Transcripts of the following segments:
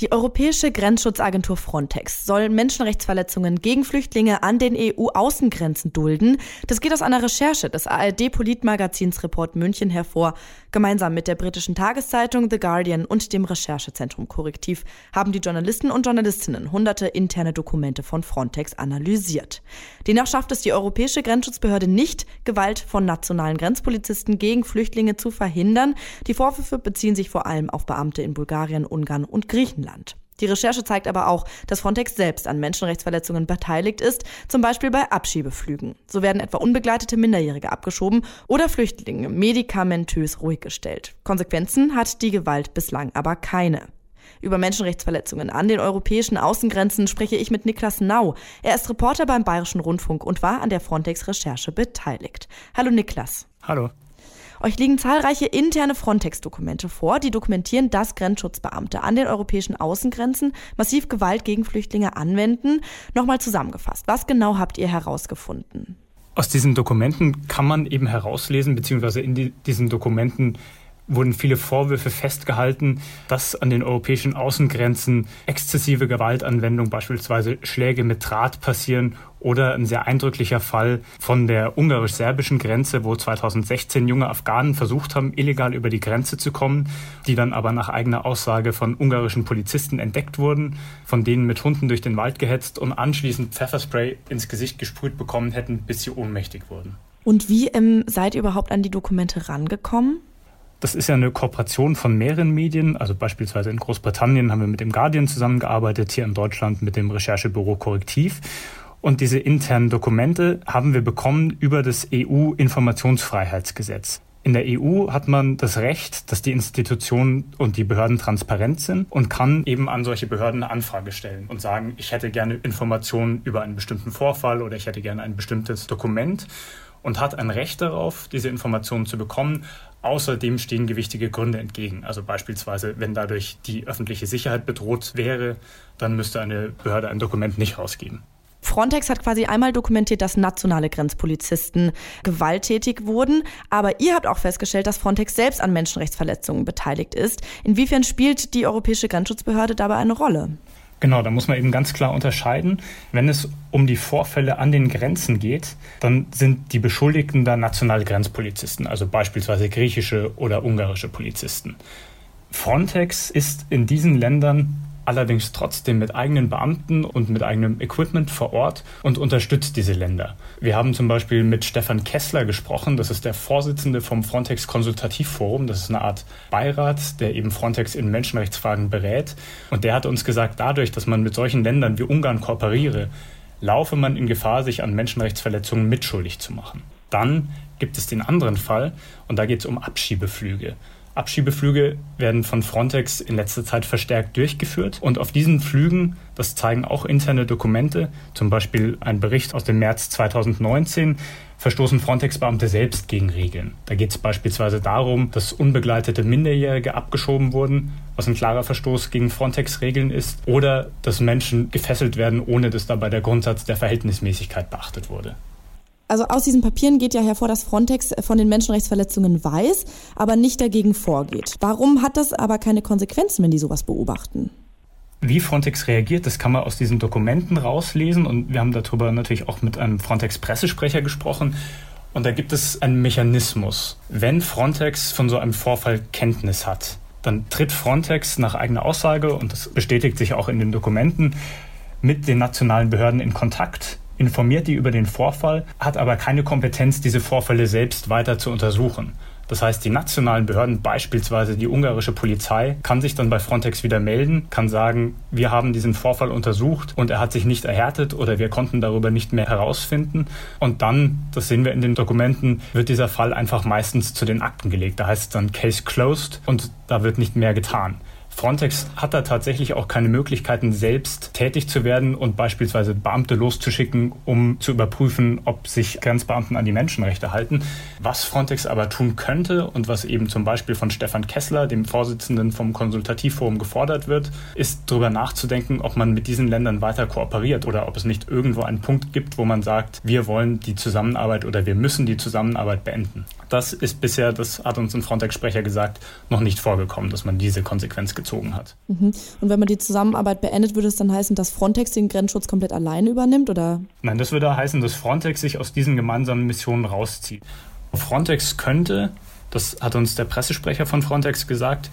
Die Europäische Grenzschutzagentur Frontex soll Menschenrechtsverletzungen gegen Flüchtlinge an den EU-Außengrenzen dulden. Das geht aus einer Recherche des ARD-Politmagazins Report München hervor. Gemeinsam mit der britischen Tageszeitung The Guardian und dem Recherchezentrum Korrektiv haben die Journalisten und Journalistinnen hunderte interne Dokumente von Frontex analysiert. Demnach schafft es die Europäische Grenzschutzbehörde nicht, Gewalt von nationalen Grenzpolizisten gegen Flüchtlinge zu verhindern. Die Vorwürfe beziehen sich vor allem auf Beamte in Bulgarien, Ungarn und Griechenland. Griechenland. Die Recherche zeigt aber auch, dass Frontex selbst an Menschenrechtsverletzungen beteiligt ist, zum Beispiel bei Abschiebeflügen. So werden etwa unbegleitete Minderjährige abgeschoben oder Flüchtlinge medikamentös ruhig gestellt. Konsequenzen hat die Gewalt bislang aber keine. Über Menschenrechtsverletzungen an den europäischen Außengrenzen spreche ich mit Niklas Nau. Er ist Reporter beim Bayerischen Rundfunk und war an der Frontex-Recherche beteiligt. Hallo Niklas. Hallo. Euch liegen zahlreiche interne Frontex-Dokumente vor, die dokumentieren, dass Grenzschutzbeamte an den europäischen Außengrenzen massiv Gewalt gegen Flüchtlinge anwenden. Nochmal zusammengefasst, was genau habt ihr herausgefunden? Aus diesen Dokumenten kann man eben herauslesen, beziehungsweise in die, diesen Dokumenten wurden viele Vorwürfe festgehalten, dass an den europäischen Außengrenzen exzessive Gewaltanwendung, beispielsweise Schläge mit Draht passieren oder ein sehr eindrücklicher Fall von der ungarisch-serbischen Grenze, wo 2016 junge Afghanen versucht haben, illegal über die Grenze zu kommen, die dann aber nach eigener Aussage von ungarischen Polizisten entdeckt wurden, von denen mit Hunden durch den Wald gehetzt und anschließend Pfefferspray ins Gesicht gesprüht bekommen hätten, bis sie ohnmächtig wurden. Und wie ähm, seid ihr überhaupt an die Dokumente rangekommen? Das ist ja eine Kooperation von mehreren Medien. Also beispielsweise in Großbritannien haben wir mit dem Guardian zusammengearbeitet, hier in Deutschland mit dem Recherchebüro Korrektiv. Und diese internen Dokumente haben wir bekommen über das EU-Informationsfreiheitsgesetz. In der EU hat man das Recht, dass die Institutionen und die Behörden transparent sind und kann eben an solche Behörden eine Anfrage stellen und sagen, ich hätte gerne Informationen über einen bestimmten Vorfall oder ich hätte gerne ein bestimmtes Dokument und hat ein Recht darauf, diese Informationen zu bekommen. Außerdem stehen gewichtige Gründe entgegen. Also beispielsweise, wenn dadurch die öffentliche Sicherheit bedroht wäre, dann müsste eine Behörde ein Dokument nicht rausgeben. Frontex hat quasi einmal dokumentiert, dass nationale Grenzpolizisten gewalttätig wurden, aber ihr habt auch festgestellt, dass Frontex selbst an Menschenrechtsverletzungen beteiligt ist. Inwiefern spielt die Europäische Grenzschutzbehörde dabei eine Rolle? Genau, da muss man eben ganz klar unterscheiden. Wenn es um die Vorfälle an den Grenzen geht, dann sind die Beschuldigten da nationale Grenzpolizisten, also beispielsweise griechische oder ungarische Polizisten. Frontex ist in diesen Ländern allerdings trotzdem mit eigenen Beamten und mit eigenem Equipment vor Ort und unterstützt diese Länder. Wir haben zum Beispiel mit Stefan Kessler gesprochen, das ist der Vorsitzende vom Frontex Konsultativforum, das ist eine Art Beirat, der eben Frontex in Menschenrechtsfragen berät. Und der hat uns gesagt, dadurch, dass man mit solchen Ländern wie Ungarn kooperiere, laufe man in Gefahr, sich an Menschenrechtsverletzungen mitschuldig zu machen. Dann gibt es den anderen Fall und da geht es um Abschiebeflüge. Abschiebeflüge werden von Frontex in letzter Zeit verstärkt durchgeführt. Und auf diesen Flügen, das zeigen auch interne Dokumente, zum Beispiel ein Bericht aus dem März 2019, verstoßen Frontex-Beamte selbst gegen Regeln. Da geht es beispielsweise darum, dass unbegleitete Minderjährige abgeschoben wurden, was ein klarer Verstoß gegen Frontex-Regeln ist, oder dass Menschen gefesselt werden, ohne dass dabei der Grundsatz der Verhältnismäßigkeit beachtet wurde. Also aus diesen Papieren geht ja hervor, dass Frontex von den Menschenrechtsverletzungen weiß, aber nicht dagegen vorgeht. Warum hat das aber keine Konsequenzen, wenn die sowas beobachten? Wie Frontex reagiert, das kann man aus diesen Dokumenten rauslesen und wir haben darüber natürlich auch mit einem Frontex-Pressesprecher gesprochen. Und da gibt es einen Mechanismus. Wenn Frontex von so einem Vorfall Kenntnis hat, dann tritt Frontex nach eigener Aussage, und das bestätigt sich auch in den Dokumenten, mit den nationalen Behörden in Kontakt informiert die über den Vorfall, hat aber keine Kompetenz, diese Vorfälle selbst weiter zu untersuchen. Das heißt, die nationalen Behörden, beispielsweise die ungarische Polizei, kann sich dann bei Frontex wieder melden, kann sagen, wir haben diesen Vorfall untersucht und er hat sich nicht erhärtet oder wir konnten darüber nicht mehr herausfinden. Und dann, das sehen wir in den Dokumenten, wird dieser Fall einfach meistens zu den Akten gelegt. Da heißt es dann Case closed und da wird nicht mehr getan. Frontex hat da tatsächlich auch keine Möglichkeiten, selbst tätig zu werden und beispielsweise Beamte loszuschicken, um zu überprüfen, ob sich Grenzbeamten an die Menschenrechte halten. Was Frontex aber tun könnte und was eben zum Beispiel von Stefan Kessler, dem Vorsitzenden vom Konsultativforum, gefordert wird, ist darüber nachzudenken, ob man mit diesen Ländern weiter kooperiert oder ob es nicht irgendwo einen Punkt gibt, wo man sagt, wir wollen die Zusammenarbeit oder wir müssen die Zusammenarbeit beenden. Das ist bisher, das hat uns ein Frontex-Sprecher gesagt, noch nicht vorgekommen, dass man diese Konsequenz gezogen hat. Mhm. Und wenn man die Zusammenarbeit beendet, würde es dann heißen, dass Frontex den Grenzschutz komplett alleine übernimmt, oder? Nein, das würde heißen, dass Frontex sich aus diesen gemeinsamen Missionen rauszieht. Frontex könnte, das hat uns der Pressesprecher von Frontex gesagt,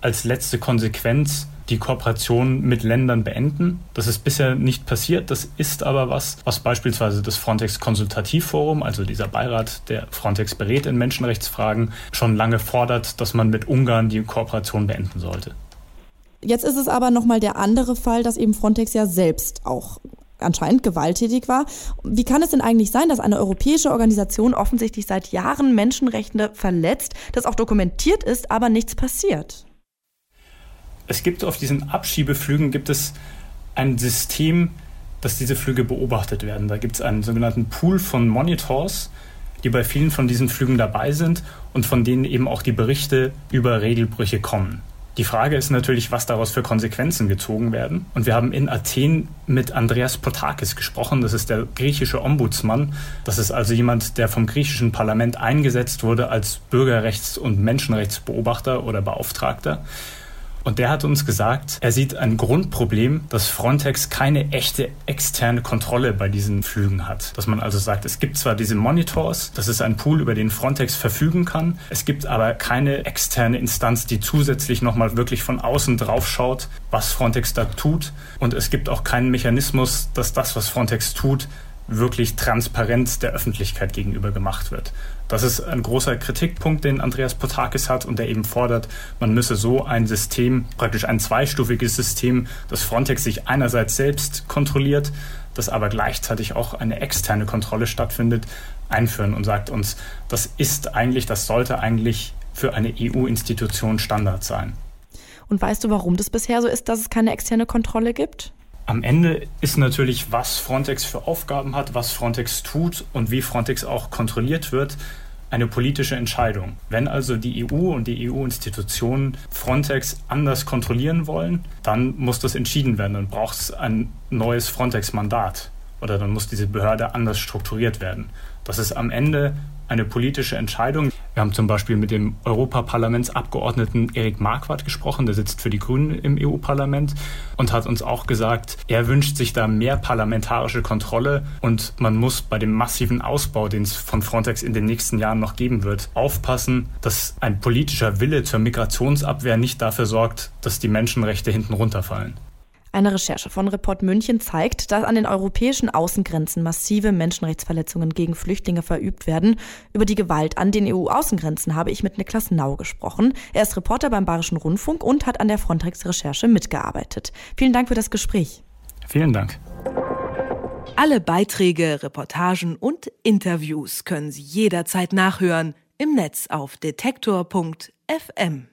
als letzte Konsequenz die Kooperation mit Ländern beenden. Das ist bisher nicht passiert. Das ist aber was, was beispielsweise das Frontex Konsultativforum, also dieser Beirat, der Frontex berät in Menschenrechtsfragen, schon lange fordert, dass man mit Ungarn die Kooperation beenden sollte. Jetzt ist es aber nochmal der andere Fall, dass eben Frontex ja selbst auch anscheinend gewalttätig war. Wie kann es denn eigentlich sein, dass eine europäische Organisation offensichtlich seit Jahren Menschenrechte verletzt, das auch dokumentiert ist, aber nichts passiert? es gibt auf diesen Abschiebeflügen gibt es ein System, dass diese Flüge beobachtet werden. Da gibt es einen sogenannten Pool von Monitors, die bei vielen von diesen Flügen dabei sind und von denen eben auch die Berichte über Regelbrüche kommen. Die Frage ist natürlich, was daraus für Konsequenzen gezogen werden. Und wir haben in Athen mit Andreas Potakis gesprochen. Das ist der griechische Ombudsmann. Das ist also jemand, der vom griechischen Parlament eingesetzt wurde als Bürgerrechts- und Menschenrechtsbeobachter oder Beauftragter. Und der hat uns gesagt, er sieht ein Grundproblem, dass Frontex keine echte externe Kontrolle bei diesen Flügen hat. Dass man also sagt, es gibt zwar diese Monitors, das ist ein Pool, über den Frontex verfügen kann, es gibt aber keine externe Instanz, die zusätzlich nochmal wirklich von außen drauf schaut, was Frontex da tut. Und es gibt auch keinen Mechanismus, dass das, was Frontex tut, wirklich transparent der Öffentlichkeit gegenüber gemacht wird. Das ist ein großer Kritikpunkt, den Andreas Potakis hat und der eben fordert, man müsse so ein System, praktisch ein zweistufiges System, das Frontex sich einerseits selbst kontrolliert, das aber gleichzeitig auch eine externe Kontrolle stattfindet, einführen und sagt uns, das ist eigentlich, das sollte eigentlich für eine EU-Institution Standard sein. Und weißt du, warum das bisher so ist, dass es keine externe Kontrolle gibt? Am Ende ist natürlich, was Frontex für Aufgaben hat, was Frontex tut und wie Frontex auch kontrolliert wird, eine politische Entscheidung. Wenn also die EU und die EU-Institutionen Frontex anders kontrollieren wollen, dann muss das entschieden werden. Dann braucht es ein neues Frontex-Mandat oder dann muss diese Behörde anders strukturiert werden. Das ist am Ende eine politische Entscheidung. Wir haben zum Beispiel mit dem Europaparlamentsabgeordneten Erik Marquardt gesprochen, der sitzt für die Grünen im EU-Parlament und hat uns auch gesagt, er wünscht sich da mehr parlamentarische Kontrolle und man muss bei dem massiven Ausbau, den es von Frontex in den nächsten Jahren noch geben wird, aufpassen, dass ein politischer Wille zur Migrationsabwehr nicht dafür sorgt, dass die Menschenrechte hinten runterfallen. Eine Recherche von Report München zeigt, dass an den europäischen Außengrenzen massive Menschenrechtsverletzungen gegen Flüchtlinge verübt werden. Über die Gewalt an den EU-Außengrenzen habe ich mit Niklas Nau gesprochen. Er ist Reporter beim Bayerischen Rundfunk und hat an der Frontex-Recherche mitgearbeitet. Vielen Dank für das Gespräch. Vielen Dank. Alle Beiträge, Reportagen und Interviews können Sie jederzeit nachhören im Netz auf detektor.fm.